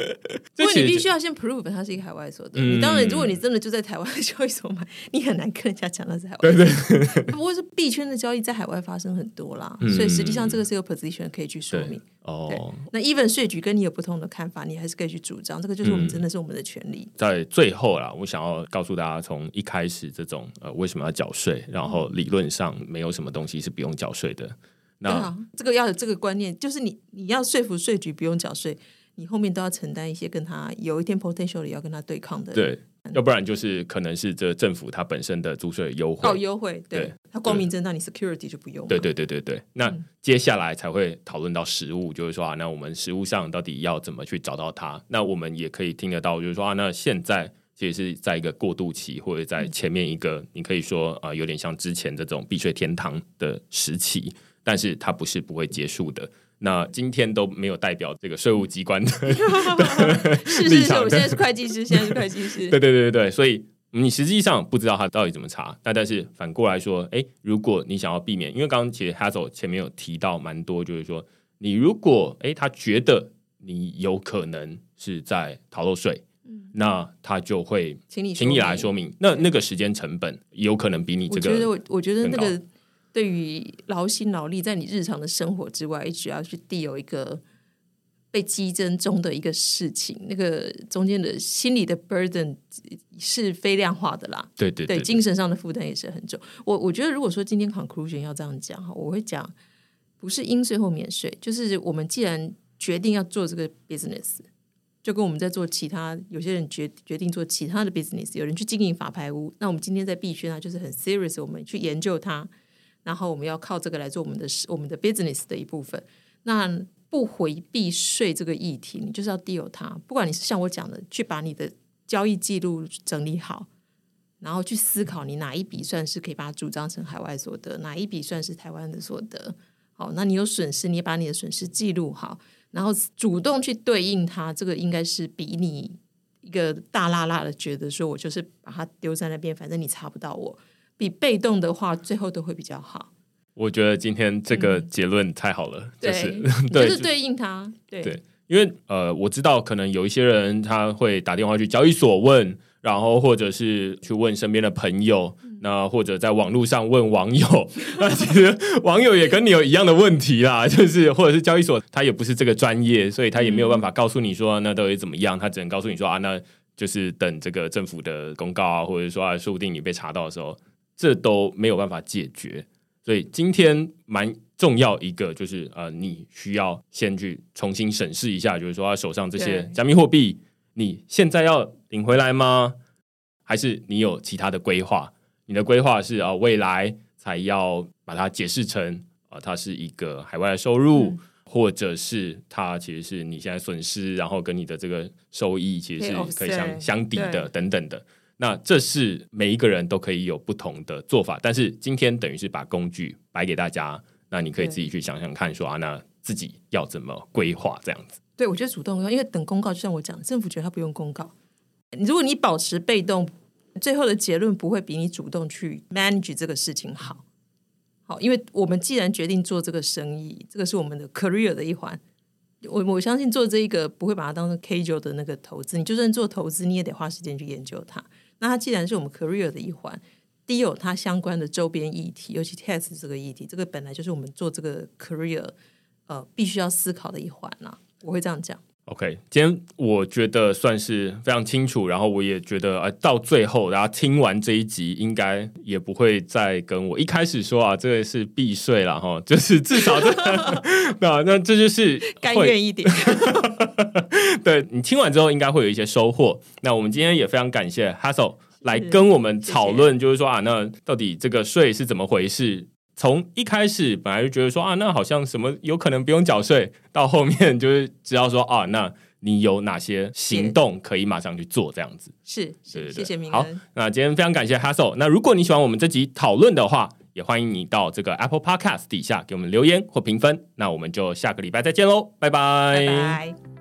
不过你必须要先 prove 它是一个海外所得。嗯、你当然，如果你真的就在台湾的交易所买，你很难跟人家讲它是海外。对对，对。不过是币圈的交易在海外发生很多啦，嗯、所以实际上这个是有 position 可以去说明。哦。那 even 税局跟你有不同的看法，你还是可以去主张。这个就是我们真的是我们的权利。嗯、在最后啦，我想要告诉大家，从一开始这种呃为什么要缴税，然后理论上没有什么东西是不用缴税的。那好，这个要有这个观念，就是你你要说服税局不用缴税，你后面都要承担一些跟他有一天 potentially 要跟他对抗的。对，要不然就是可能是这政府它本身的租税优惠哦，优惠，对，它光明正大，你 security 就不用。对对对对对，那接下来才会讨论到实物，就是说啊，那我们实物上到底要怎么去找到它？那我们也可以听得到，就是说啊，那现在其实是在一个过渡期，或者在前面一个，嗯、你可以说啊，有点像之前这种避税天堂的时期。但是它不是不会结束的。那今天都没有代表这个税务机关的 是是是，我现在是会计师，现在是会计师。对对对对对，所以你实际上不知道他到底怎么查。那但是反过来说，哎，如果你想要避免，因为刚刚其实 Hazel 前面有提到蛮多，就是说你如果哎他觉得你有可能是在逃漏税，嗯，那他就会请你请你来说明。那那个时间成本有可能比你这个，我觉得我我觉得那个。对于劳心劳力，在你日常的生活之外，一直要去递有一个被激增中的一个事情，那个中间的心理的 burden 是非量化的啦。对对对，对，精神上的负担也是很重。我我觉得，如果说今天 conclusion 要这样讲哈，我会讲不是应税或免税，就是我们既然决定要做这个 business，就跟我们在做其他，有些人决决定做其他的 business，有人去经营法拍屋，那我们今天在币圈啊，就是很 serious，我们去研究它，然后我们要靠这个来做我们的我们的 business 的一部分，那。不回避税这个议题，你就是要 deal 它。不管你是像我讲的，去把你的交易记录整理好，然后去思考你哪一笔算是可以把它主张成海外所得，哪一笔算是台湾的所得。好，那你有损失，你把你的损失记录好，然后主动去对应它。这个应该是比你一个大剌剌的觉得说我就是把它丢在那边，反正你查不到我，比被动的话最后都会比较好。我觉得今天这个结论太好了，嗯、就是 对，就是对应他，对，对，因为呃，我知道可能有一些人他会打电话去交易所问，然后或者是去问身边的朋友，嗯、那或者在网络上问网友，那其实网友也跟你有一样的问题啦，就是或者是交易所他也不是这个专业，所以他也没有办法告诉你说那到底怎么样，他只能告诉你说啊，那就是等这个政府的公告啊，或者说啊，说不定你被查到的时候，这都没有办法解决。所以今天蛮重要一个就是呃，你需要先去重新审视一下，就是说他手上这些加密货币，你现在要领回来吗？还是你有其他的规划？你的规划是啊、呃，未来才要把它解释成啊、呃，它是一个海外的收入，嗯、或者是它其实是你现在损失，然后跟你的这个收益其实是可以相相抵的等等的。那这是每一个人都可以有不同的做法，但是今天等于是把工具摆给大家，那你可以自己去想想看说，说啊，那自己要怎么规划这样子。对，我觉得主动，因为等公告，就像我讲，政府觉得他不用公告，如果你保持被动，最后的结论不会比你主动去 manage 这个事情好。好，因为我们既然决定做这个生意，这个是我们的 career 的一环，我我相信做这一个不会把它当成 casual 的那个投资，你就算做投资，你也得花时间去研究它。那它既然是我们 career 的一环，第一有它相关的周边议题，尤其 test 这个议题，这个本来就是我们做这个 career 呃必须要思考的一环啦。我会这样讲。OK，今天我觉得算是非常清楚，然后我也觉得啊，到最后大家听完这一集，应该也不会再跟我一开始说啊，这个是避税了哈，就是至少这 个那那这就是甘愿一点。对，你听完之后，应该会有一些收获。那我们今天也非常感谢 Hassel 来跟我们讨论，就是说啊，那到底这个税是怎么回事？从一开始本来就觉得说啊，那好像什么有可能不用缴税，到后面就是知道说啊，那你有哪些行动可以马上去做，这样子是，是，是，谢谢明恩。好，那今天非常感谢 Hassel。那如果你喜欢我们这集讨论的话，也欢迎你到这个 Apple Podcast 底下给我们留言或评分。那我们就下个礼拜再见喽，拜拜。拜拜。